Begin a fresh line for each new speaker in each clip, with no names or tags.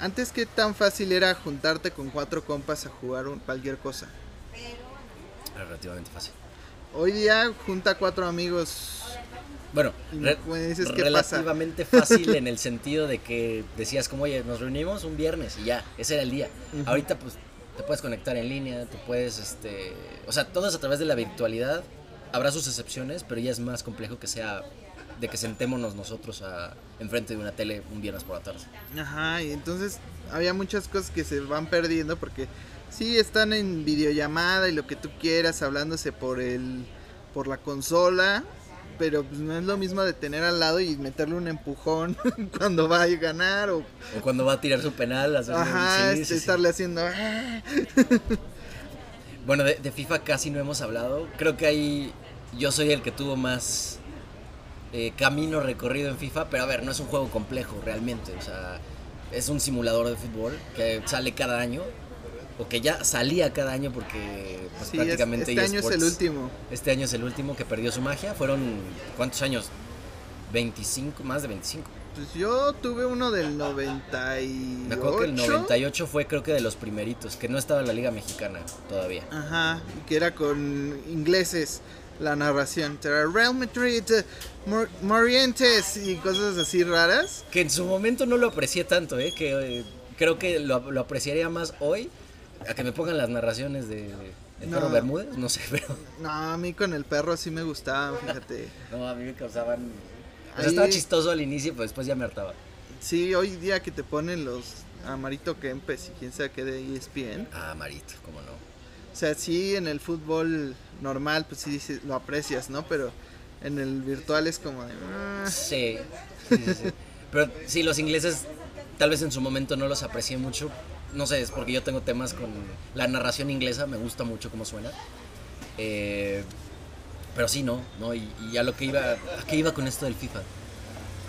antes qué tan fácil era juntarte con cuatro compas a jugar un- cualquier cosa.
Era relativamente fácil.
Hoy día junta cuatro amigos.
Bueno, re-
dices pasa.
relativamente fácil en el sentido de que decías como, oye, nos reunimos un viernes y ya, ese era el día. Ahorita pues te puedes conectar en línea, te puedes, este, o sea, todo es a través de la virtualidad. Habrá sus excepciones, pero ya es más complejo que sea de que sentémonos nosotros a, enfrente de una tele un viernes por la tarde.
Ajá, y entonces había muchas cosas que se van perdiendo porque sí están en videollamada y lo que tú quieras, hablándose por el por la consola, pero pues no es lo mismo de tener al lado y meterle un empujón cuando va a ganar o
O cuando va a tirar su penal,
ajá,
sí,
este,
sí, sí.
estarle haciendo "Ah".
Bueno, de, de FIFA casi no hemos hablado. Creo que ahí yo soy el que tuvo más eh, camino recorrido en FIFA, pero a ver, no es un juego complejo realmente. O sea, es un simulador de fútbol que sale cada año, o que ya salía cada año porque pues,
Sí, es-
prácticamente
este año es el último.
Este año es el último que perdió su magia. Fueron, ¿cuántos años? 25, más de 25.
Pues yo tuve uno del 98.
Me acuerdo que el 98 fue creo que de los primeritos, que no estaba en la Liga Mexicana todavía.
Ajá, que era con ingleses la narración. Real Madrid, Mor- Morientes y cosas así raras.
Que en su momento no lo aprecié tanto, ¿eh? Que eh, creo que lo, lo apreciaría más hoy a que me pongan las narraciones de,
No.
Perro Bermúdez, no sé, pero
No, a mí con el perro sí me gustaban, fíjate.
no, a mí me causaban... O sea,
Ahí-
estaba chistoso al inicio, pero después ya me hartaba.
Sí, hoy día que te ponen los Amarito Kempes y quién sabe qué de ESPN.
Ah, Marito, cómo no.
O sea, sí, en el fútbol normal, pues sí dices- lo aprecias, ¿no? Pero en el virtual es como de... "Ah".
Sí. Pero sí, los ingleses tal vez en su momento no los aprecié mucho. No sé, es porque yo tengo temas con la narración inglesa, me gusta mucho cómo suena. Eh, pero sí, no, no, y, y a lo que iba, ¿a qué iba con esto del FIFA?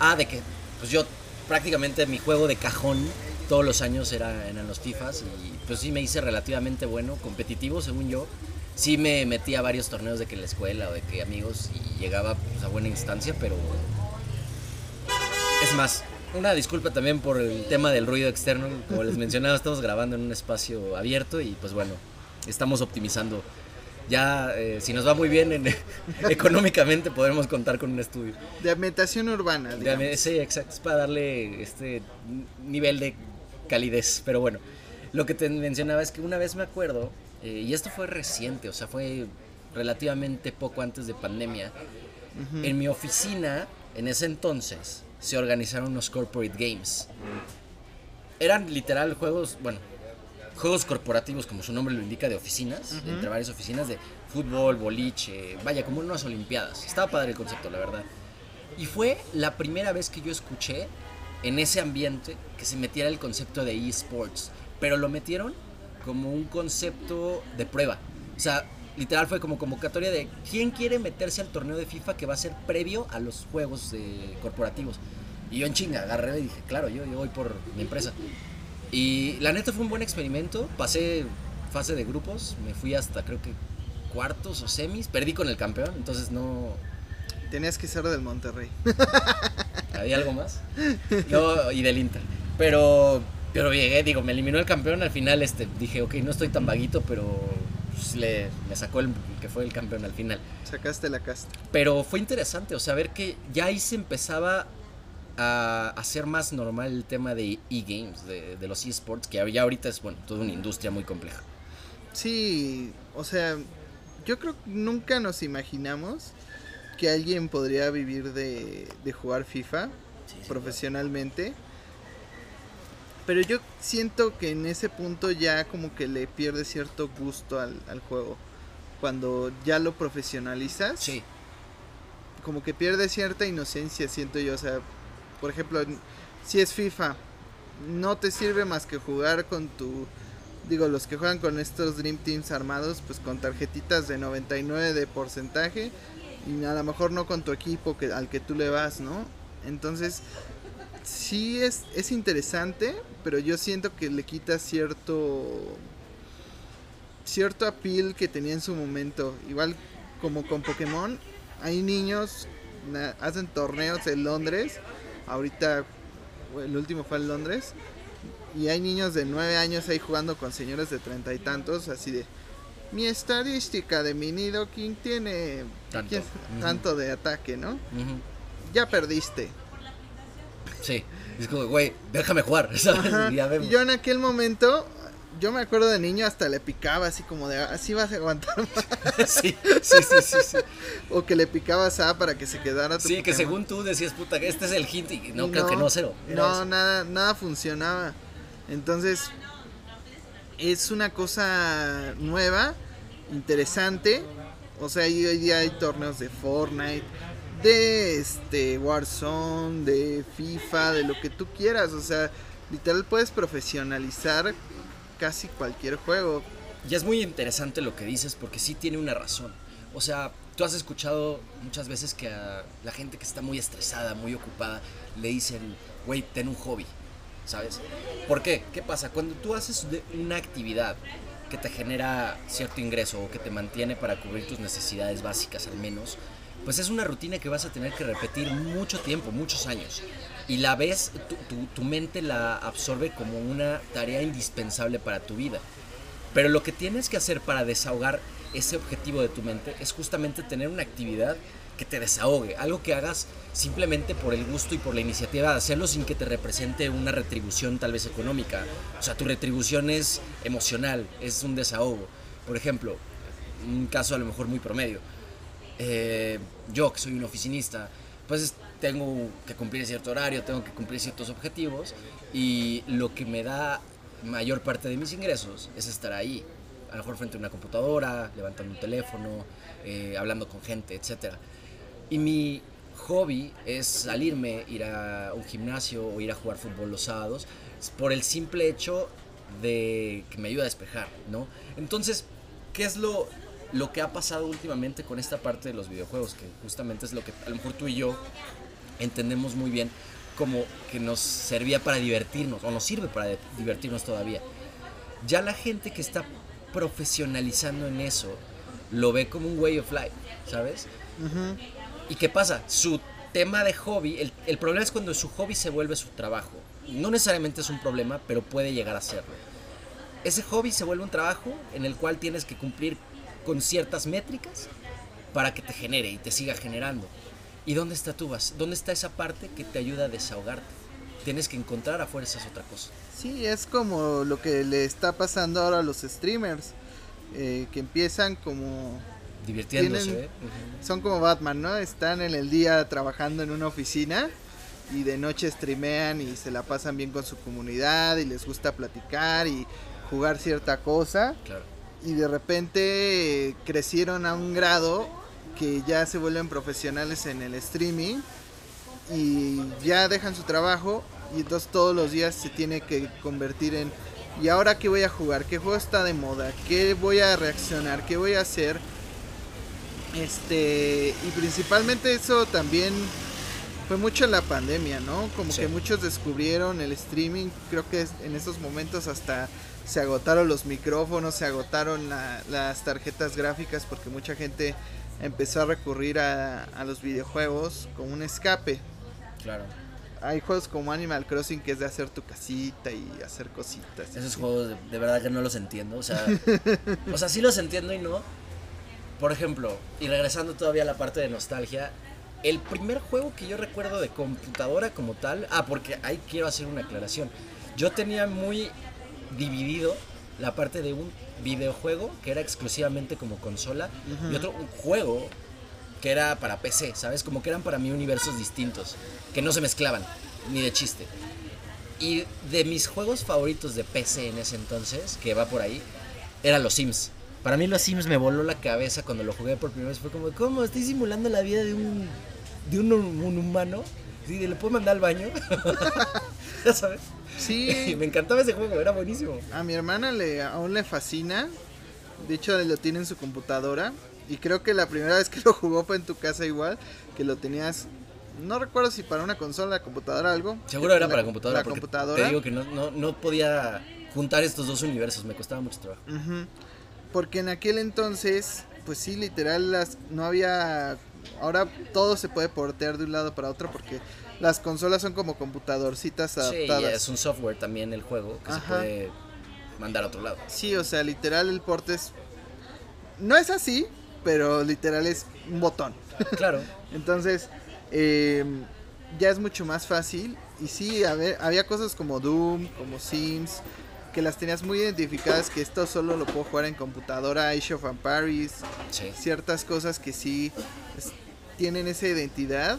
Ah, de que, pues yo prácticamente mi juego de cajón todos los años era, eran los FIFAs y pues sí me hice relativamente bueno, competitivo según yo. Sí me metí a varios torneos de que en la escuela o de que amigos y llegaba pues, a buena instancia, pero es más, una disculpa también por el tema del ruido externo. Como les mencionaba, estamos grabando en un espacio abierto y pues bueno, estamos optimizando. Ya, eh, si nos va muy bien en- económicamente, podremos contar con un estudio.
De ambientación urbana, digamos.
Sí, exacto, es para darle este nivel de calidez. Pero bueno, lo que te mencionaba es que una vez me acuerdo, eh, y esto fue reciente, o sea, fue relativamente poco antes de pandemia, en mi oficina, en ese entonces, se organizaron unos corporate games. Eran literal juegos, bueno, juegos corporativos, como su nombre lo indica, de oficinas,
Ujú.
entre varias oficinas de fútbol, boliche, vaya, como unas olimpiadas. Estaba padre el concepto, la verdad. Y fue la primera vez que yo escuché en ese ambiente que se metiera el concepto de esports, pero lo metieron como un concepto de prueba. O sea, literal fue como convocatoria de quién quiere meterse al torneo de FIFA que va a ser previo a los juegos de corporativos. Y yo en chinga agarré y dije, claro, yo, yo voy por mi empresa. Y la neta fue un buen experimento. Pasé fase de grupos, me fui hasta creo que cuartos o semis. Perdí con el campeón, entonces no,
Tenías que ser del Monterrey.
¿Había algo más? No, y del Inter. Pero, pero llegué, digo, me eliminó el campeón. Al final este, dije, ok, no estoy tan vaguito, pero pues, le, me sacó el que fue el campeón al final.
Sacaste la casta.
Pero fue interesante, o sea, ver que ya ahí se empezaba a hacer más normal el tema de e-games, de, de los esports, que ya ahorita es, bueno, toda una industria muy compleja.
Sí, o sea, yo creo que nunca nos imaginamos que alguien podría vivir de, de jugar FIFA profesionalmente. Pero yo siento que en ese punto ya como que le pierde cierto gusto al, al juego. Cuando ya lo profesionalizas,
Sí,
como que pierde cierta inocencia, siento yo. O sea, por ejemplo, si es FIFA, no te sirve más que jugar con tu. Digo, los que juegan con estos Dream Teams armados, pues con tarjetitas de 99 de porcentaje y a lo mejor no con tu equipo que, al que tú le vas, ¿no? Entonces, sí es, es interesante, pero yo siento que le quita cierto cierto appeal que tenía en su momento. Igual como con Pokémon, hay niños, hacen torneos en Londres. Ahorita, el último fue en Londres. y hay niños de nueve años ahí jugando con señores de treinta y tantos, así de mi estadística de mi Nido King tiene
Tanto.
¿quién-
Ujú.
tanto de ataque, ¿no? Ya perdiste.
Sí. Es como, güey, déjame jugar. ¿sabes?
Ajá,
Ya vemos.
Y yo en aquel momento, yo me acuerdo de niño hasta le picaba así como de, así vas a aguantar más.
sí, sí, sí, sí, sí.
O que le picabas A para que se quedara tu
Sí, que
Pokémon.
según tú decías, puta, este es el hint y no, creo que no, cero.
No,
eso.
nada, nada funcionaba. Entonces, es una cosa nueva, interesante. O sea, hoy día hay torneos de Fortnite, de este Warzone, de FIFA, de lo que tú quieras. O sea, literal puedes profesionalizar casi cualquier juego.
Y es muy interesante lo que dices porque sí tiene una razón. O sea, tú has escuchado muchas veces que a la gente que está muy estresada, muy ocupada, le dicen, güey, ten un hobby, ¿sabes? ¿Por qué? ¿Qué pasa? Cuando tú haces una actividad que te genera cierto ingreso o que te mantiene para cubrir tus necesidades básicas al menos, pues es una rutina que vas a tener que repetir mucho tiempo, muchos años. Y la ves, tu, mente la absorbe como una tarea indispensable para tu vida. Pero lo que tienes que hacer para desahogar ese objetivo de tu mente es justamente tener una actividad que te desahogue, algo que hagas simplemente por el gusto y por la iniciativa de hacerlo sin que te represente una retribución tal vez económica. O sea, tu retribución es emocional, es un desahogo. Por ejemplo, un caso a lo mejor muy promedio. Eh, yo que soy un oficinista, pues tengo que cumplir cierto horario, tengo que cumplir ciertos objetivos y lo que me da mayor parte de mis ingresos es estar ahí, a lo mejor frente a una computadora, levantando un teléfono, eh, hablando con gente, etc. Y mi hobby es salirme, ir a un gimnasio o ir a jugar fútbol los sábados, por el simple hecho de que me ayuda a despejar, ¿no? Entonces, ¿qué es lo, lo que ha pasado últimamente con esta parte de los videojuegos? Que justamente es lo que a lo mejor tú y yo entendemos muy bien como que nos servía para divertirnos, o nos sirve para divertirnos todavía. Ya la gente que está profesionalizando en eso lo ve como un way of life, ¿sabes?
Ujú.
¿Y qué pasa? Su tema de hobby, el, el problema es cuando su hobby se vuelve su trabajo. No necesariamente es un problema, pero puede llegar a serlo. Ese hobby se vuelve un trabajo en el cual tienes que cumplir con ciertas métricas para que te genere y te siga generando. ¿Y dónde está tu base? ¿Dónde está esa parte que te ayuda a desahogarte? Tienes que encontrar a fuerzas otra cosa.
Sí, es como lo que le está pasando ahora a los streamers, eh, que empiezan como
Divirtiéndose,
Tienen-
¿eh?
Son como Batman, ¿no? Están en el día trabajando en una oficina y de noche streamean y se la pasan bien con su comunidad y les gusta platicar y jugar cierta cosa
Claro.
Y de repente eh, crecieron a un grado que ya se vuelven profesionales en el streaming y ya dejan su trabajo y entonces todos los días se tiene que convertir en ¿y ahora qué voy a jugar? ¿Qué juego está de moda? ¿Qué voy a reaccionar? ¿Qué voy a hacer? Este, y principalmente eso también fue mucho en la pandemia, ¿no? Como
Sí.
que muchos descubrieron el streaming, creo que en esos momentos hasta se agotaron los micrófonos, se agotaron la- las tarjetas gráficas porque mucha gente empezó a recurrir a, a los videojuegos como un escape.
Claro.
Hay juegos como Animal Crossing que es de hacer tu casita y hacer cositas.
Esos juegos de, de verdad que no los entiendo. O sea, o sea, sí los entiendo y no. Por ejemplo, y regresando todavía a la parte de nostalgia, el primer juego que yo recuerdo de computadora como tal. Ah, porque ahí quiero hacer una aclaración. Yo tenía muy dividido la parte de un videojuego que era exclusivamente como consola y otro un juego que era para PC, ¿sabes? Como que eran para mí universos distintos, que no se mezclaban, ni de chiste. Y de mis juegos favoritos de PC en ese entonces, que va por ahí, eran los Sims. Para mí los Sims me voló la cabeza cuando lo jugué por primera vez. Fue como, ¿cómo? Estoy simulando la vida de un, de un, un humano. Sí, ¿Le puedo mandar al baño? ¿Ya sabes?
Sí,
me encantaba ese juego, era buenísimo.
A mi hermana le aún le fascina. De hecho, lo tiene en su computadora. Y creo que la primera vez que lo jugó fue en tu casa igual. Que lo tenías. No recuerdo si para una consola, computadora, algo.
Seguro era
La-
para computadora.
La
porque
computadora.
Te digo que no, no, no podía juntar estos dos universos, me costaba mucho trabajo.
Porque en aquel entonces, pues sí, literal, las, no había... Ahora todo se puede portear de un lado para otro porque las consolas son como computadorcitas
Sí,
adaptadas.
es un software también el juego que se puede mandar a otro lado.
Sí, o sea, literal el port es... No es así, pero literal es un botón.
Claro.
Entonces, eh, ya es mucho más fácil. Y sí, a ver, había cosas como Doom, como Sims, que las tenías muy identificadas, que esto solo lo puedo jugar en computadora, Age of Empires,
Sí.
ciertas cosas que sí es- tienen esa identidad.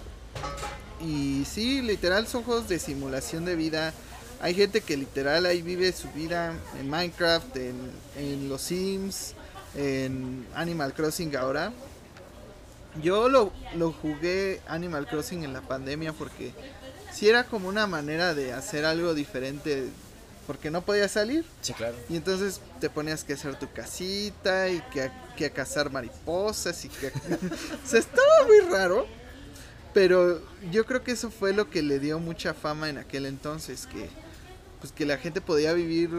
Y sí, literal son juegos de simulación de vida. Hay gente que literal ahí vive su vida en Minecraft, en, en los Sims, en Animal Crossing ahora. Yo lo, lo jugué Animal Crossing en la pandemia porque sí era como una manera de hacer algo diferente porque no podía salir.
Sí, claro.
Y entonces te ponías que hacer tu casita y que a, que a cazar mariposas y que... a- o sea, estaba muy raro. Pero yo creo que eso fue lo que le dio mucha fama en aquel entonces, que pues que la gente podía vivir,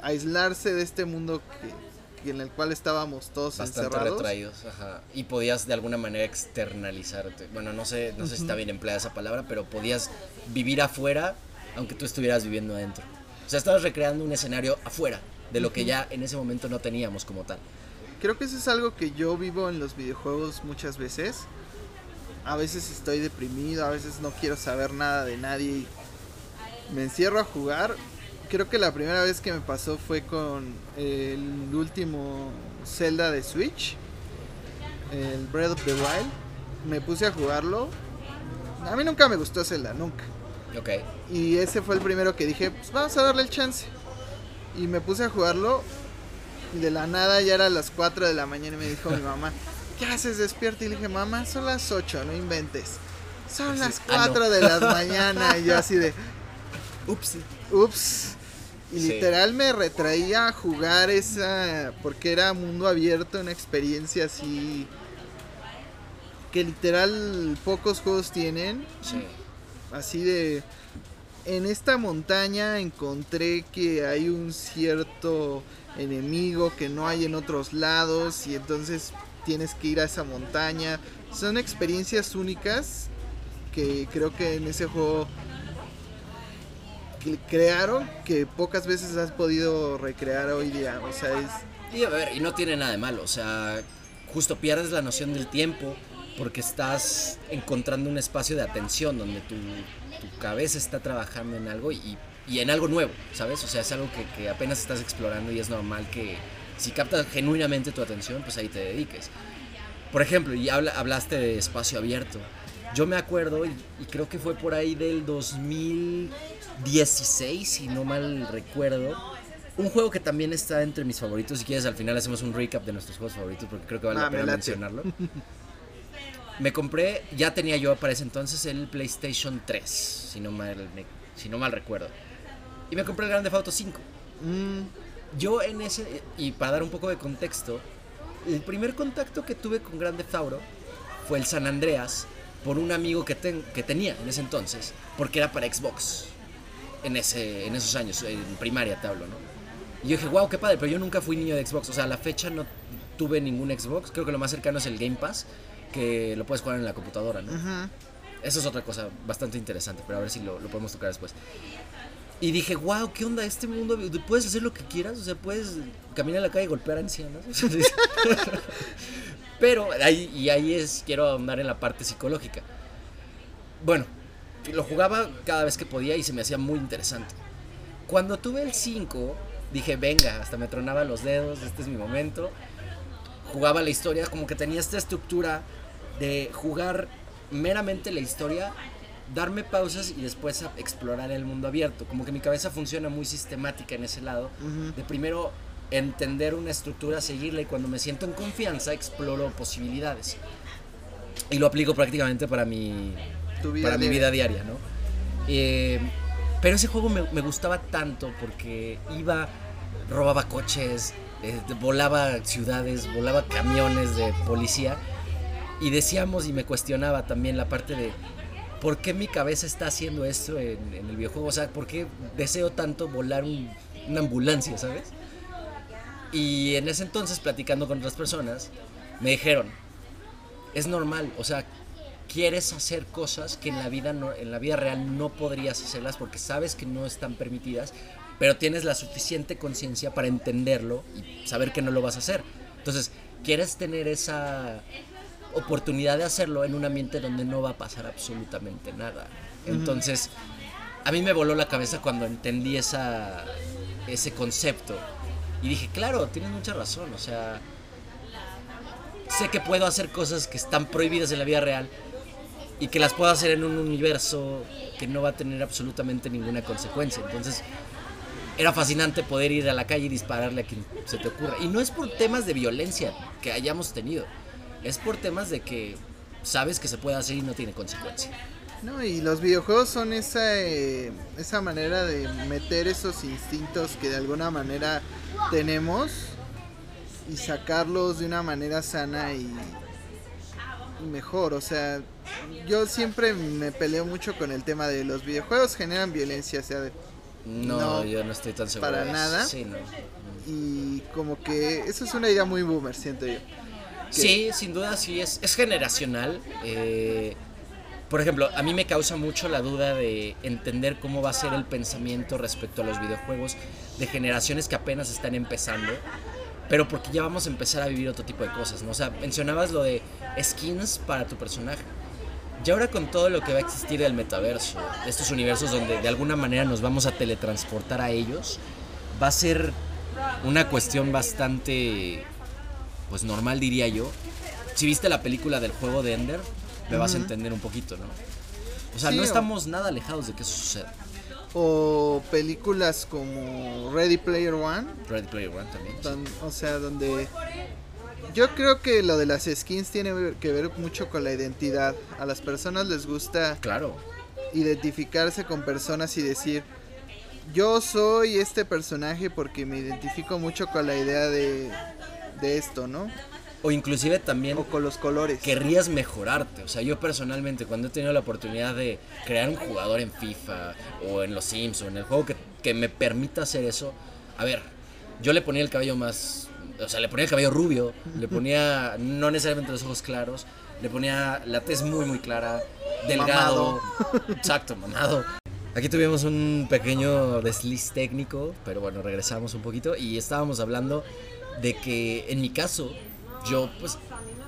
aislarse de este mundo que, que en el cual estábamos todos
Bastante
encerrados.
retraídos, ajá. Y podías de alguna manera externalizarte. Bueno, no sé, no sé si está bien empleada esa palabra, pero podías vivir afuera aunque tú estuvieras viviendo adentro. O sea, estabas recreando un escenario afuera de lo que ya en ese momento no teníamos como tal.
Creo que eso es algo que yo vivo en los videojuegos muchas veces. A veces estoy deprimido, a veces no quiero saber nada de nadie y me encierro a jugar. Creo que la primera vez que me pasó fue con el último Zelda de Switch, el Breath of the Wild. Me puse a jugarlo. A mí nunca me gustó Zelda, nunca.
Ok.
Y ese fue el primero que dije, pues vamos a darle el chance. Y me puse a jugarlo. Y de la nada ya era las 4 de la mañana y me dijo mi mamá, ¿qué haces despierta? Y le dije, mamá, son las 8, no inventes. Son las
ah, no.
4 de la mañana. Y yo así de,
Ups.
ups. Y
Sí.
literal me retraía a jugar esa, porque era mundo abierto, una experiencia así, que literal pocos juegos tienen
Sí.
Así de en esta montaña encontré que hay un cierto enemigo que no hay en otros lados y entonces tienes que ir a esa montaña. Son experiencias únicas que creo que en ese juego crearon que pocas veces has podido recrear hoy día. O sea, es
Y a ver, y no tiene nada de malo, o sea, justo pierdes la noción del tiempo porque estás encontrando un espacio de atención donde tu, tu cabeza está trabajando en algo y, y en algo nuevo, ¿sabes? O sea, es algo que, que apenas estás explorando y es normal que si captas genuinamente tu atención, pues ahí te dediques. Por ejemplo, y habla- hablaste de espacio abierto. Yo me acuerdo, y, y creo que fue por ahí del 2016, si no mal recuerdo, un juego que también está entre mis favoritos. Si quieres, al final hacemos un recap de nuestros juegos favoritos porque creo que vale
Ah,
la pena mencionarlo. Me compré, ya tenía yo para ese entonces el PlayStation 3, si no mal, me- si no mal recuerdo. Y me compré el Grand Theft Auto 5.
mm,
Yo en ese, y para dar un poco de contexto, el primer contacto que tuve con Grand Theft Auto fue el San Andreas por un amigo que, ten- que tenía en ese entonces, porque era para Xbox. En, ese, en esos años, en primaria te hablo, ¿no? Y yo dije, wow, qué padre, pero yo nunca fui niño de Xbox. O sea, a la fecha no tuve ningún Xbox. Creo que lo más cercano es el Game Pass, que lo puedes jugar en la computadora, ¿no?
ujú.
Eso es otra cosa bastante interesante, pero a ver si lo, lo podemos tocar después. Y dije, wow, ¿qué onda? Este mundo, puedes hacer lo que quieras, o sea, puedes caminar en la calle y golpear ancianos. pero, ahí, y ahí es, quiero ahondar en la parte psicológica. Bueno, lo jugaba cada vez que podía y se me hacía muy interesante. Cuando tuve el 5, dije, venga, hasta me tronaba los dedos, este es mi momento. Jugaba la historia, como que tenía esta estructura de jugar meramente la historia, darme pausas y después a- explorar el mundo abierto. Como que mi cabeza funciona muy sistemática en ese lado. De primero entender una estructura, seguirla y cuando me siento en confianza exploro posibilidades. Y lo aplico prácticamente para mi, para mi
diaria.
vida diaria, ¿no? Eh, pero ese juego me, me gustaba tanto porque iba, robaba coches, eh, volaba ciudades, volaba camiones de policía y decíamos y me cuestionaba también la parte de por qué mi cabeza está haciendo esto en, el videojuego, o sea, por qué deseo tanto volar un- una ambulancia, ¿sabes? Y en ese entonces, platicando con otras personas, me dijeron, es normal, o sea, quieres hacer cosas que en la vida no, en la vida real no podrías hacerlas porque sabes que no están permitidas, pero tienes la suficiente conciencia para entenderlo y saber que no lo vas a hacer. Entonces, quieres tener esa oportunidad de hacerlo en un ambiente donde no va a pasar absolutamente nada. Entonces, a mí me voló la cabeza cuando entendí esa, ese concepto. Y dije, claro, tienes mucha razón. O sea, sé que puedo hacer cosas que están prohibidas en la vida real y que las puedo hacer en un universo que no va a tener absolutamente ninguna consecuencia. Entonces, era fascinante poder ir a la calle y dispararle a quien se te ocurra. Y no es por temas de violencia que hayamos tenido, es por temas de que sabes que se puede hacer y no tiene consecuencia.
No, y los videojuegos son esa, eh, esa manera de meter esos instintos que de alguna manera tenemos y sacarlos de una manera sana y, y mejor. O sea, yo siempre me peleo mucho con el tema de los videojuegos generan violencia, o sea, de-
No,
No,
yo no estoy tan seguro.
para nada.
Sí, no.
y como que eso es una idea muy boomer, siento yo.
Sí, sin duda sí, es, es generacional. eh, por ejemplo, a mí me causa mucho la duda de entender cómo va a ser el pensamiento respecto a los videojuegos de generaciones que apenas están empezando, pero porque ya vamos a empezar a vivir otro tipo de cosas, ¿no? O sea, mencionabas lo de skins para tu personaje. Y ahora con todo lo que va a existir del metaverso, de estos universos donde de alguna manera nos vamos a teletransportar a ellos, va a ser una cuestión bastante, pues normal diría yo. Si viste la película del juego de Ender, me vas a entender un poquito, ¿no? O sea,
Sí,
no
o-
estamos nada alejados de que eso suceda.
O películas como Ready Player One,
Ready Player One también. sí.
o sea, donde yo creo que lo de las skins tiene que ver mucho con la identidad. A las personas les gusta
Claro.
identificarse con personas y decir, yo soy este personaje porque me identifico mucho con la idea de, de esto, ¿no?
O inclusive también
O con los colores.
querrías mejorarte. O sea, yo personalmente, cuando he tenido la oportunidad de crear un jugador en FIFA o en los Sims o en el juego que, que me permita hacer eso, a ver, yo le ponía el cabello más. O sea, le ponía el cabello rubio, le ponía no necesariamente los ojos claros, le ponía la tez muy, muy clara, delgado. Exacto, mamado. Aquí tuvimos un pequeño desliz técnico, pero bueno, regresamos un poquito y estábamos hablando de que en mi caso yo pues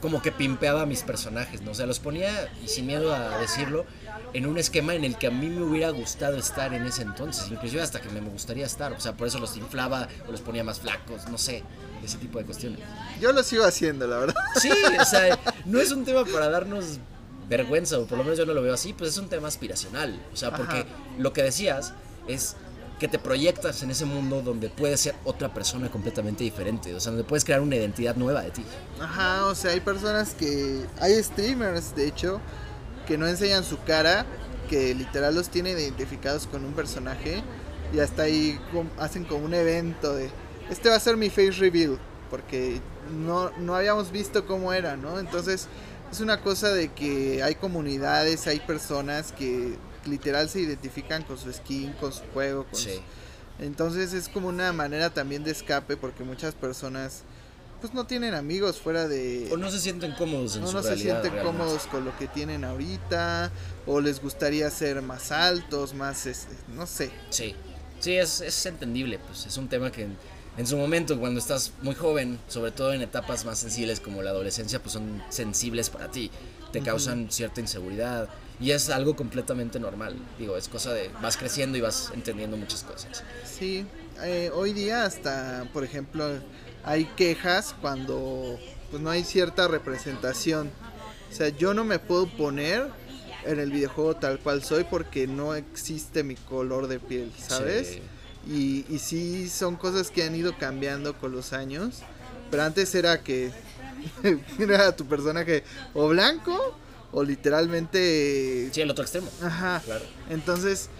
como que pimpeaba a mis personajes, ¿no? O sea, los ponía, y sin miedo a decirlo, en un esquema en el que a mí me hubiera gustado estar en ese entonces, inclusive hasta que me gustaría estar, o sea, por eso los inflaba o los ponía más flacos, no sé, ese tipo de cuestiones.
Yo lo sigo haciendo, la verdad.
Sí, o sea, no es un tema para darnos vergüenza, o por lo menos yo no lo veo así, pues es un tema aspiracional. O sea, porque
Ajá.
lo que decías es que te proyectas en ese mundo donde puedes ser otra persona completamente diferente, o sea, donde puedes crear una identidad nueva de ti.
Ajá, o sea, hay personas que... Hay streamers, de hecho, que no enseñan su cara, que literal los tienen identificados con un personaje y hasta ahí hacen como un evento de... Este va a ser mi face reveal, porque no, no habíamos visto cómo era, ¿no? Entonces es una cosa de que hay comunidades, hay personas que literal se identifican con su skin, con su juego, con
Sí.
su- entonces es como una manera también de escape porque muchas personas pues no tienen amigos fuera de
O no se sienten cómodos en
no,
su
no se
realidad,
sienten
realmente.
cómodos con lo que tienen ahorita o les gustaría ser más altos, más este, no sé.
Sí, sí, es, es entendible, pues es un tema que en, en su momento, cuando estás muy joven, sobre todo en etapas más sensibles como la adolescencia, pues son sensibles para ti, te
Ujú.
causan cierta inseguridad y es algo completamente normal, digo, es cosa de, vas creciendo y vas entendiendo muchas cosas.
Sí, eh, hoy día hasta, por ejemplo, hay quejas cuando pues no hay cierta representación. O sea, yo no me puedo poner en el videojuego tal cual soy porque no existe mi color de piel, ¿sabes?
Sí.
Y, y sí son cosas que han ido cambiando con los años. Pero antes era que era tu personaje o blanco o literalmente...
Sí, el otro extremo,
Ajá.
claro.
Entonces,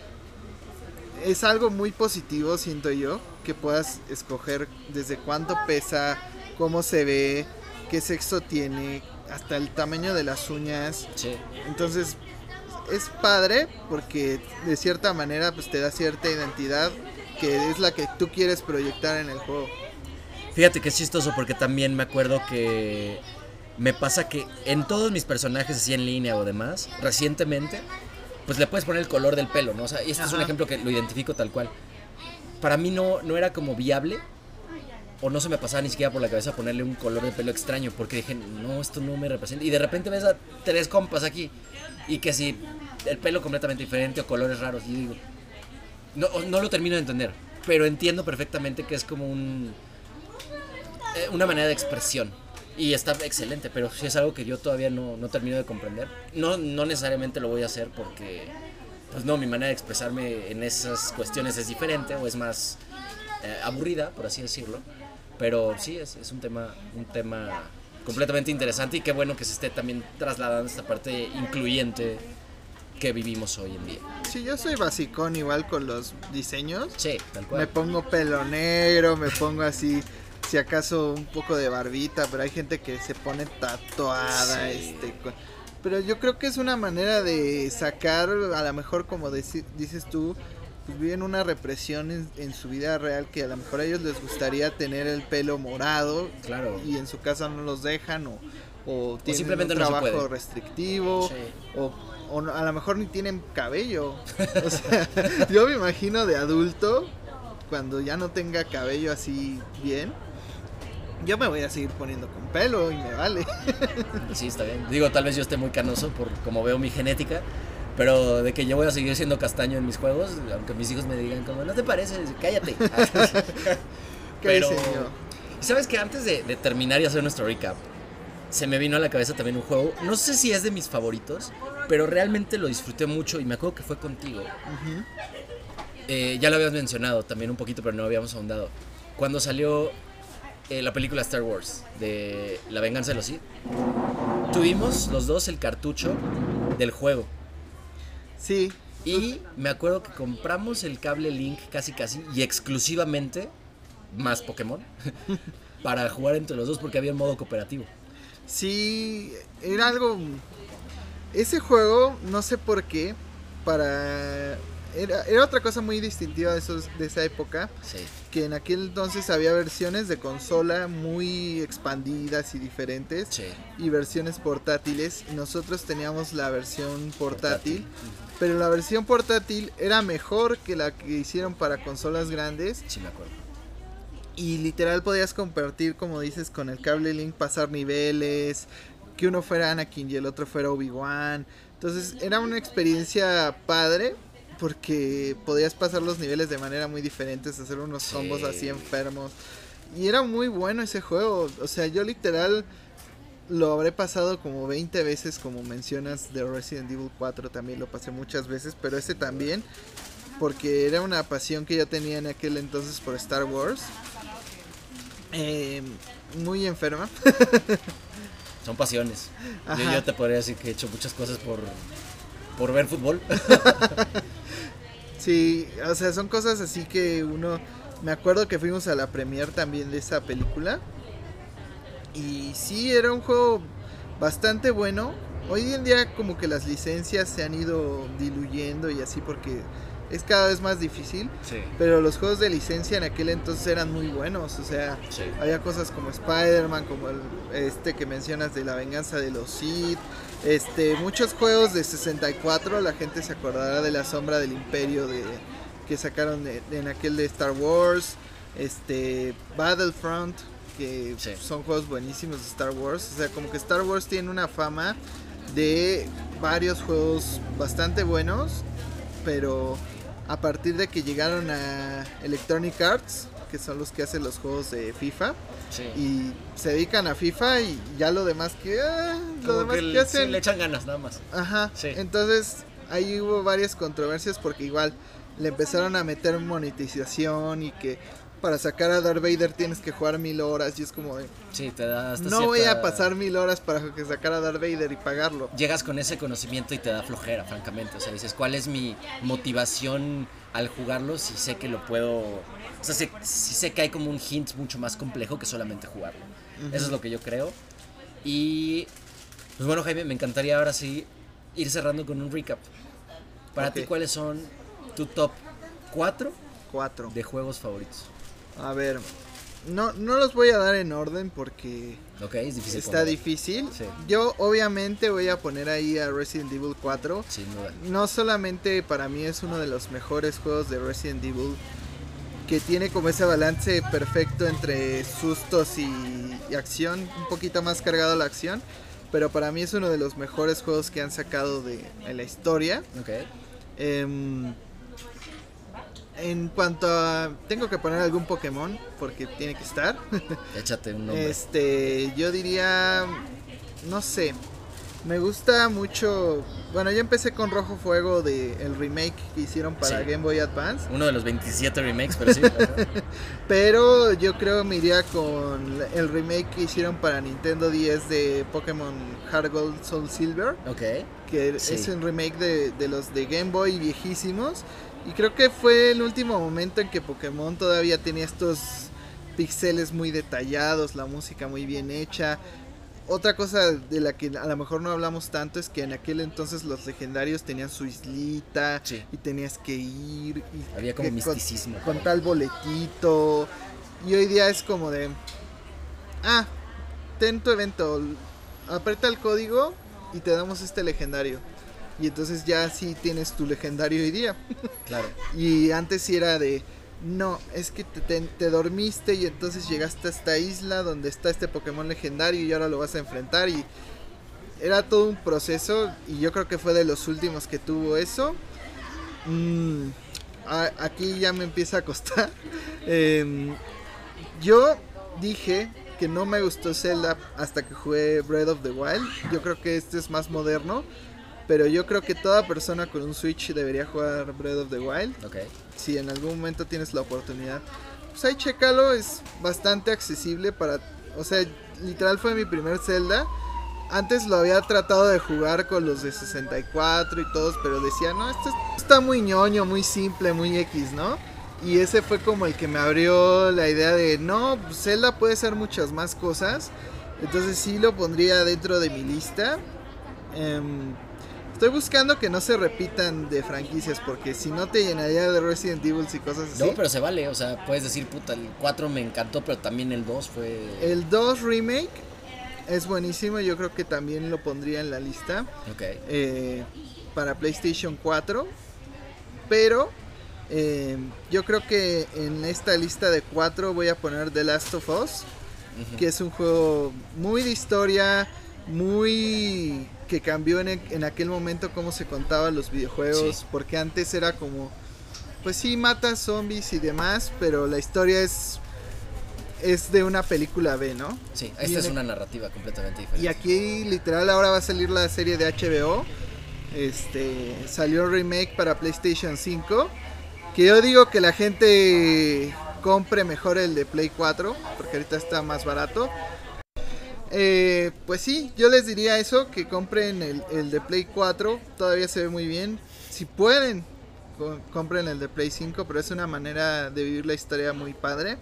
es algo muy positivo, siento yo, que puedas escoger desde cuánto pesa, cómo se ve, qué sexo tiene, hasta el tamaño de las uñas.
Sí.
Entonces, es padre porque de cierta manera pues te da cierta identidad que es la que tú quieres proyectar en el juego.
Fíjate que es chistoso porque también me acuerdo que me pasa que en todos mis personajes así en línea o demás, recientemente, pues le puedes poner el color del pelo, ¿no? O sea, y este es un ejemplo que lo identifico tal cual. Para mí no, no era como viable o no se me pasaba ni siquiera por la cabeza ponerle un color de pelo extraño porque dije, no, esto no me representa. Y de repente ves a tres compas aquí y que si el pelo completamente diferente o colores raros, y yo digo, no, no lo termino de entender, pero entiendo perfectamente que es como un, eh, una manera de expresión. Y está excelente, pero sí es algo que yo todavía no, no termino de comprender. No, no necesariamente lo voy a hacer porque, pues no, mi manera de expresarme en esas cuestiones es diferente o es más eh, aburrida, por así decirlo. Pero sí, es, es un, tema, un tema completamente interesante y qué bueno que se esté también trasladando esta parte incluyente que vivimos hoy en día.
Sí, yo soy basicón igual con los diseños.
Sí, tal
Me
cual.
pongo pelo negro, me pongo así, si acaso un poco de barbita, pero hay gente que se pone tatuada,
Sí.
este, con- pero yo creo que es una manera de sacar, a lo mejor como deci- dices tú, pues viven una represión en, en su vida real que a lo mejor a ellos les gustaría tener el pelo morado
Claro.
y en su casa no los dejan o, o tienen
simplemente
un
no
trabajo restrictivo
Sí.
o, a lo mejor ni tienen cabello. O sea, yo me imagino de adulto, cuando ya no tenga cabello así bien, yo me voy a seguir poniendo con pelo y me vale.
Sí, está bien. Digo, tal vez yo esté muy canoso por como veo mi genética, pero de que yo voy a seguir siendo castaño en mis juegos, aunque mis hijos me digan como, no te pareces, cállate. pero. ¿y ¿sabes que antes de, de terminar y hacer nuestro recap, se me vino a la cabeza también un juego, no sé si es de mis favoritos, pero realmente lo disfruté mucho y me acuerdo que fue contigo. Eh, ya lo habías mencionado también un poquito, pero no habíamos ahondado. Cuando salió eh, la película Star Wars de La venganza de los Sith, tuvimos los dos el cartucho del juego.
Sí,
Y me acuerdo que compramos el cable Link casi casi y exclusivamente, más Pokémon, para jugar entre los dos porque había un modo cooperativo.
sí, era algo... Ese juego, no sé por qué, para... Era, era otra cosa muy distintiva de, esos, de esa época.
Sí.
que en aquel entonces había versiones de consola muy expandidas y diferentes
Sí.
y versiones portátiles. Nosotros teníamos la versión portátil, pero la versión portátil era mejor que la que hicieron para consolas grandes
Sí, me acuerdo.
y literal podías compartir, como dices, con el cable link, pasar niveles, que uno fuera Anakin y el otro fuera Obi-Wan. Entonces era una experiencia padre porque podías pasar los niveles de manera muy diferente, hacer unos
Sí.
combos así enfermos. Y era muy bueno ese juego. O sea, yo literal lo habré pasado como 20 veces, como mencionas de Resident Evil 4 también lo pasé muchas veces, pero ese también, porque era una pasión que yo tenía en aquel entonces por Star Wars. Eh, muy enferma.
Son pasiones. Yo, yo te podría decir que he hecho muchas cosas por, por ver fútbol.
Sí, o sea, son cosas así que uno... Me acuerdo que fuimos a la premiere también de esa película. Y sí, era un juego bastante bueno. Hoy en día como que las licencias se han ido diluyendo y así porque es cada vez más difícil.
Sí.
Pero los juegos de licencia en aquel entonces eran muy buenos. O sea,
Sí.
había cosas como Spider-Man, como el, este que mencionas de la venganza de los Sith. Este, muchos juegos de 64, la gente se acordará de la sombra del imperio de, que sacaron de- de- en aquel de Star Wars. Este, Battlefront, que
Sí.
son juegos buenísimos de Star Wars. O sea, como que Star Wars tiene una fama de varios juegos bastante buenos, pero a partir de que llegaron a Electronic Arts, que son los que hacen los juegos de FIFA,
Sí.
y se dedican a FIFA y ya lo demás que ah, lo demás
que
hacen
sí, le echan ganas nada más.
ajá
Sí.
entonces ahí hubo varias controversias porque igual le empezaron a meter monetización y que para sacar a Darth Vader tienes que jugar mil horas y es como de
Sí, te da hasta
no voy a pasar mil horas para que sacar a Darth Vader y pagarlo
Llegas con ese conocimiento y te da flojera, francamente. O sea, dices, ¿cuál es mi motivación al jugarlo si sé que lo puedo... O sea, si, si sé que hay como un hint mucho más complejo que solamente jugarlo. Eso es lo que yo creo. Y... Pues bueno, Jaime, me encantaría ahora sí ir cerrando con un recap. Para ti. ¿cuáles son tu top 4
cuatro
de juegos favoritos?
A ver no, no los voy a dar en orden porque
Ok, es difícil.
está
poner,
difícil.
Sí.
Yo obviamente voy a poner ahí a Resident Evil 4.
Sin duda.
No solamente para mí es uno de los mejores juegos de Resident Evil, que tiene como ese balance perfecto entre sustos y, y acción, un poquito más cargado la acción, pero para mí es uno de los mejores juegos que han sacado de, en la historia.
Ok.
Em, en cuanto a... Tengo que poner algún Pokémon, porque tiene que estar.
Échate un nombre.
Este, yo diría, no sé, me gusta mucho. Bueno, yo empecé con Rojo Fuego de el remake que hicieron para
Sí.
Game Boy Advance,
Uno de los 27 remakes, pero sí.
pero yo creo me iría con el remake que hicieron para Nintendo 10 de Pokémon Heart Gold Soul Silver,
ok.
que
Sí.
es un remake de, de los de Game Boy viejísimos. Y creo que fue el último momento en que Pokémon todavía tenía estos pixeles muy detallados, la música muy bien hecha. Otra cosa de la que a lo mejor no hablamos tanto es que en aquel entonces los legendarios tenían su islita
Sí.
y tenías que ir y
Había como
que con-
misticismo.
con tal boletito. Y hoy día es como de, ah, ten tu evento, aprieta el código y te damos este legendario. Y entonces ya sí tienes tu legendario hoy día.
Claro.
Y antes sí era de, no, es que te, te- te dormiste y entonces llegaste a esta isla donde está este Pokémon legendario y ahora lo vas a enfrentar. Y era todo un proceso y yo creo que fue de los últimos que tuvo eso. Mm, a- aquí ya me empieza a costar. Em, yo dije que no me gustó Zelda hasta que jugué Breath of the Wild. Yo creo que este es más moderno. Pero yo creo que toda persona con un Switch debería jugar Breath of the Wild.
Ok.
Si en algún momento tienes la oportunidad. Pues ahí chécalo, es bastante accesible para... O sea, literal fue mi primer Zelda. Antes lo había tratado de jugar con los de 64 y todos, pero decía, no, esto es- está muy ñoño, muy simple, muy X, ¿no? Y ese fue como el que me abrió la idea de, no, Zelda puede ser muchas más cosas. Entonces sí lo pondría dentro de mi lista. Em, estoy buscando que no se repitan de franquicias, porque si no te llenaría de Resident Evil y cosas así.
No, pero se vale. O sea, puedes decir, puta, el 4 me encantó, pero también el 2 fue.
El 2 Remake es buenísimo, yo creo que también lo pondría en la lista.
Ok.
eh, para PlayStation 4. Pero eh, yo creo que en esta lista de 4 voy a poner The Last of Us, que es un juego muy de historia, muy que cambió en, en aquel momento cómo se contaban los videojuegos,
Sí.
porque antes era como, pues sí, matas zombies y demás, pero la historia es es de una película B, ¿no?
Sí, esta es una narrativa completamente diferente.
Y aquí literal ahora va a salir la serie de HBO. Este salió remake para PlayStation 5. Que yo digo que la gente compre mejor el de Play 4. Porque ahorita está más barato. Eh, pues sí, yo les diría eso. Que compren el, el de Play 4. Todavía se ve muy bien. Si pueden, co- compren el de Play 5. Pero es una manera de vivir la historia muy padre.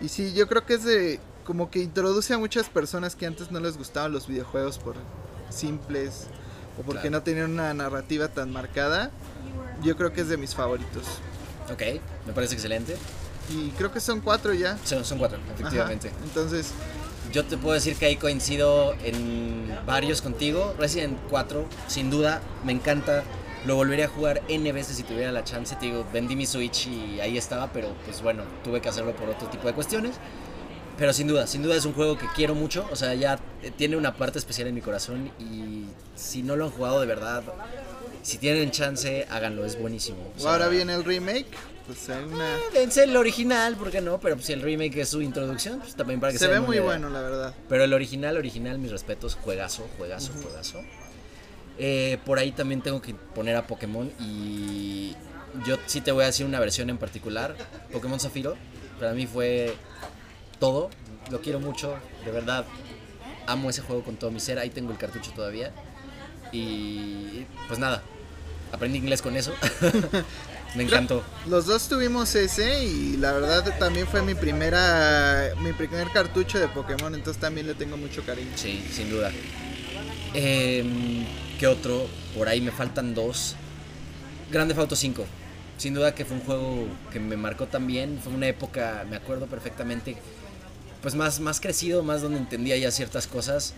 Y sí, yo creo que es de como que introduce a muchas personas que antes no les gustaban los videojuegos por simples o porque
Claro.
no tenían una narrativa tan marcada. Yo creo que es de mis favoritos.
Ok, me parece excelente.
Y creo que son cuatro ya.
Son, son cuatro,
Ajá.
efectivamente.
Entonces,
Yo te puedo decir que ahí coincido en varios contigo. Resident 4, sin duda, me encanta. Lo volvería a jugar N veces si tuviera la chance. Te digo, vendí mi Switch y ahí estaba, pero pues bueno, tuve que hacerlo por otro tipo de cuestiones. Pero sin duda, sin duda es un juego que quiero mucho. O sea, ya eh, tiene una parte especial en mi corazón. Y si no lo han jugado de verdad, si tienen chance, háganlo, es buenísimo. O sea,
ahora viene el remake. Pues hay una...
Dense el original, ¿por qué no? Pero pues, si el remake es su introducción, pues también para que
Se
se
ve muy
idea.
bueno, la verdad.
Pero el original, original, mis respetos, juegazo, juegazo, juegazo. Eh, por ahí también tengo que poner a Pokémon y yo sí te voy a decir una versión en particular. Pokémon Zafiro, para mí fue todo, lo quiero mucho, de verdad. Amo ese juego con todo mi ser, ahí tengo el cartucho todavía. Y pues nada, aprendí inglés con eso. Me encantó.
Los dos tuvimos ese y la verdad también fue mi primera mi primer cartucho de Pokémon, entonces también le tengo mucho cariño.
Sí, sin duda. Em, ¿Qué otro? Por ahí me faltan dos. Grande Auto 5. Sin duda que fue un juego que me marcó también. Fue una época, me acuerdo perfectamente, pues más, más crecido, más donde entendía ya ciertas cosas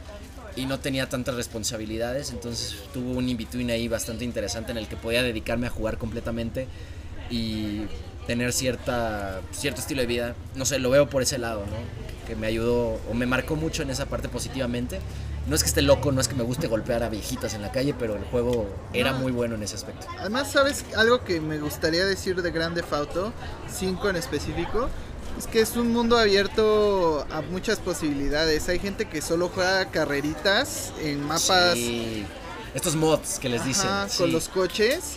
y no tenía tantas responsabilidades, entonces tuvo un in-between ahí bastante interesante en el que podía dedicarme a jugar completamente y tener cierta, cierto estilo de vida. No sé, lo veo por ese lado, ¿no? Que me ayudó o me marcó mucho en esa parte positivamente. No es que esté loco, no es que me guste golpear a viejitas en la calle, pero el juego era muy bueno en ese aspecto.
Además, ¿sabes algo que me gustaría decir de Grande Auto 5 en específico? Es que es un mundo abierto a muchas posibilidades. Hay gente que solo juega carreritas en mapas.
Sí. Estos mods que les
Ajá,
dicen.
con
sí.
los coches.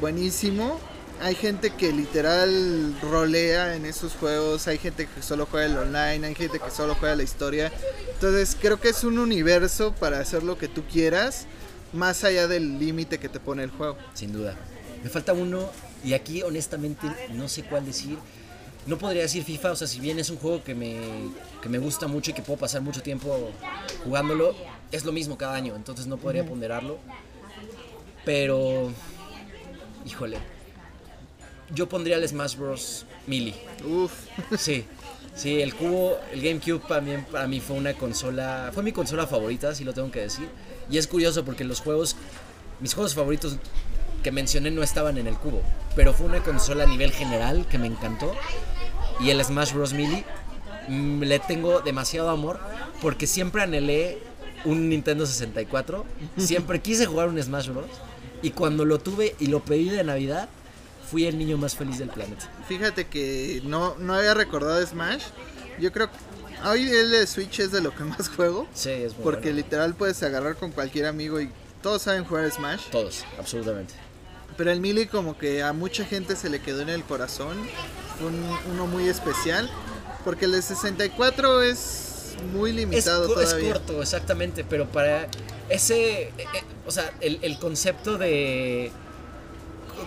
Buenísimo. Hay gente que literal rolea en esos juegos. Hay gente que solo juega el online. Hay gente que solo juega la historia. Entonces creo que es un universo para hacer lo que tú quieras. Más allá del límite que te pone el juego.
Sin duda. Me falta uno y aquí honestamente no sé cuál decir. No podría decir FIFA, o sea, si bien es un juego que me, que me gusta mucho y que puedo pasar mucho tiempo jugándolo, es lo mismo cada año, entonces no podría ponderarlo. Pero, híjole, yo pondría el Smash Bros. Melee.
Uf.
Sí, sí, el cubo, el GameCube también para mí fue una consola, fue mi consola favorita, si lo tengo que decir. Y es curioso porque los juegos, mis juegos favoritos que mencioné no estaban en el cubo, pero fue una consola a nivel general que me encantó. Y el Smash Bros. Melee mm, le tengo demasiado amor porque siempre anhelé un Nintendo 64, siempre quise jugar un Smash Bros. Y cuando lo tuve y lo pedí de Navidad, fui el niño más feliz del planeta.
Fíjate que no, no había recordado Smash. Yo creo que hoy el Switch es de lo que más juego.
Sí, es muy
Porque
bueno.
literal puedes agarrar con cualquier amigo y todos saben jugar Smash.
Todos, absolutamente.
Pero el Melee como que a mucha gente se le quedó en el corazón. Fue un- uno muy especial. Porque el de 64 es muy
Es,
limitado
es
todavía.
corto, exactamente, pero para ese, eh, eh, o sea, el, el concepto de,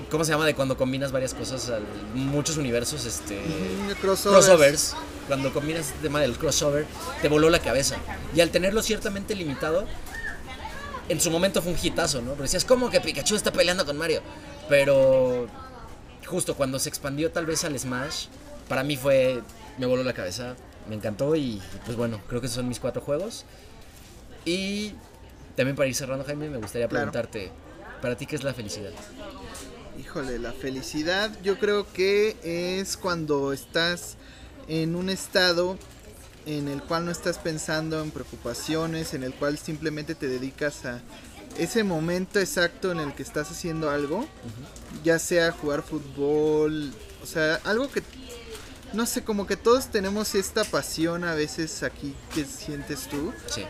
¿cómo se llama? De cuando combinas varias cosas, muchos universos, este,
crossovers.
crossovers, cuando combinas el tema del crossover, te voló la cabeza. Y al tenerlo ciertamente limitado, en su momento fue un hitazo, ¿no? Pero decías, ¿cómo que Pikachu está peleando con Mario? Pero justo cuando se expandió tal vez al Smash, para mí fue, me voló la cabeza, me encantó y pues bueno, creo que esos son mis cuatro juegos. Y también para ir cerrando, Jaime, me gustaría
Claro.
preguntarte, ¿para ti qué es la felicidad?
Híjole, la felicidad yo creo que es cuando estás en un estado en el cual no estás pensando en preocupaciones, en el cual simplemente te dedicas a ese momento exacto en el que estás haciendo algo, ya sea jugar fútbol, o sea, algo que no sé, como que todos tenemos esta pasión a veces aquí que sientes tú
Sí,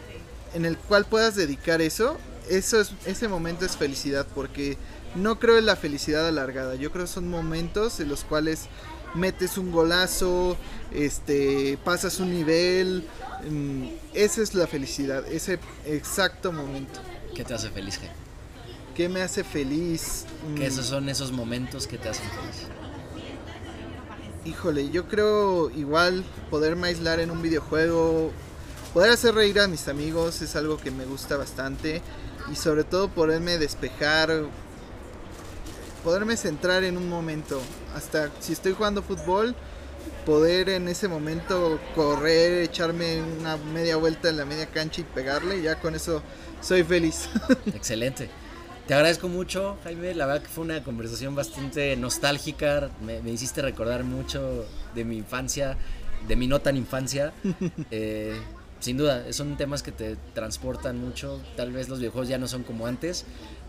en el cual puedas dedicar eso, eso es, ese momento es felicidad, porque no creo en la felicidad alargada, yo creo que son momentos en los cuales metes un golazo, este, pasas un nivel, mm, esa es la felicidad, ese exacto momento.
¿qué te hace feliz, Jaime?
¿Qué me hace feliz? Mm,
Que esos son esos momentos que te hacen feliz.
Híjole, yo creo igual poderme aislar en un videojuego, poder hacer reír a mis amigos es algo que me gusta bastante y sobre todo poderme despejar, poderme centrar en un momento, hasta si estoy jugando fútbol, poder en ese momento correr, echarme una media vuelta en la media cancha y pegarle, ya con eso soy feliz.
Excelente. Te agradezco mucho, Jaime. La verdad que fue una conversación bastante nostálgica. Me, me hiciste recordar mucho de mi infancia, de mi no tan infancia. Eh, sin duda, son temas que te transportan mucho. Tal vez los videojuegos ya no son como antes,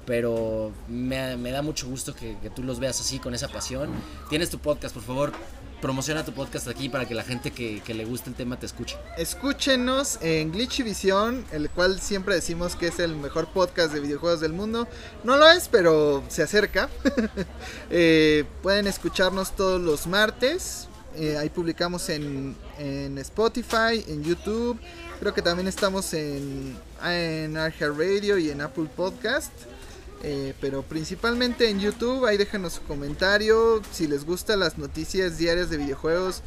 pero me, da mucho gusto que, tú los veas así, con esa pasión. Tienes tu podcast, por favor. Promociona tu podcast aquí para que la gente que, le guste el tema te escuche.
Escúchenos en Glitchy Visión, el cual siempre decimos que es el mejor podcast de videojuegos del mundo. No lo es, pero se acerca. Eh, pueden escucharnos todos los martes. Eh, ahí publicamos en, en Spotify, en YouTube. Creo que también estamos en, en Radio y en Apple Podcast. Eh, pero principalmente en YouTube, ahí déjenos su comentario. Si les gustan las noticias diarias de videojuegos,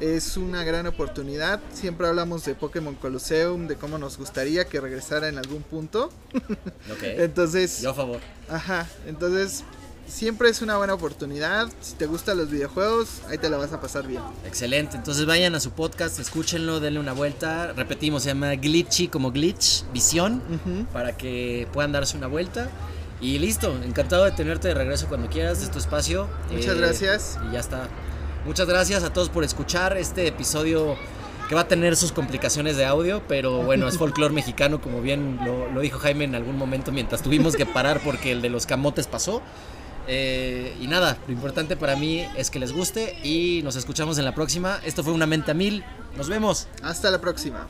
es una gran oportunidad. Siempre hablamos de Pokémon Colosseum, de cómo nos gustaría que regresara en algún punto.
Ok.
Entonces,
Yo a favor.
ajá, entonces siempre es una buena oportunidad. Si te gustan los videojuegos, ahí te la vas a pasar bien.
Excelente, entonces vayan a su podcast, escúchenlo, denle una vuelta. Repetimos, se llama Glitchy como Glitch, Visión, para que puedan darse una vuelta. Y listo, encantado de tenerte de regreso cuando quieras, es tu espacio.
Muchas gracias.
Y ya está. Muchas gracias a todos por escuchar este episodio que va a tener sus complicaciones de audio, pero bueno, es folclore mexicano, como bien lo, lo dijo Jaime en algún momento mientras tuvimos que parar porque el de los camotes pasó. Eh, y nada, lo importante para mí es que les guste y nos escuchamos en la próxima. Esto fue Una Mente a Mil. Nos vemos.
Hasta la próxima.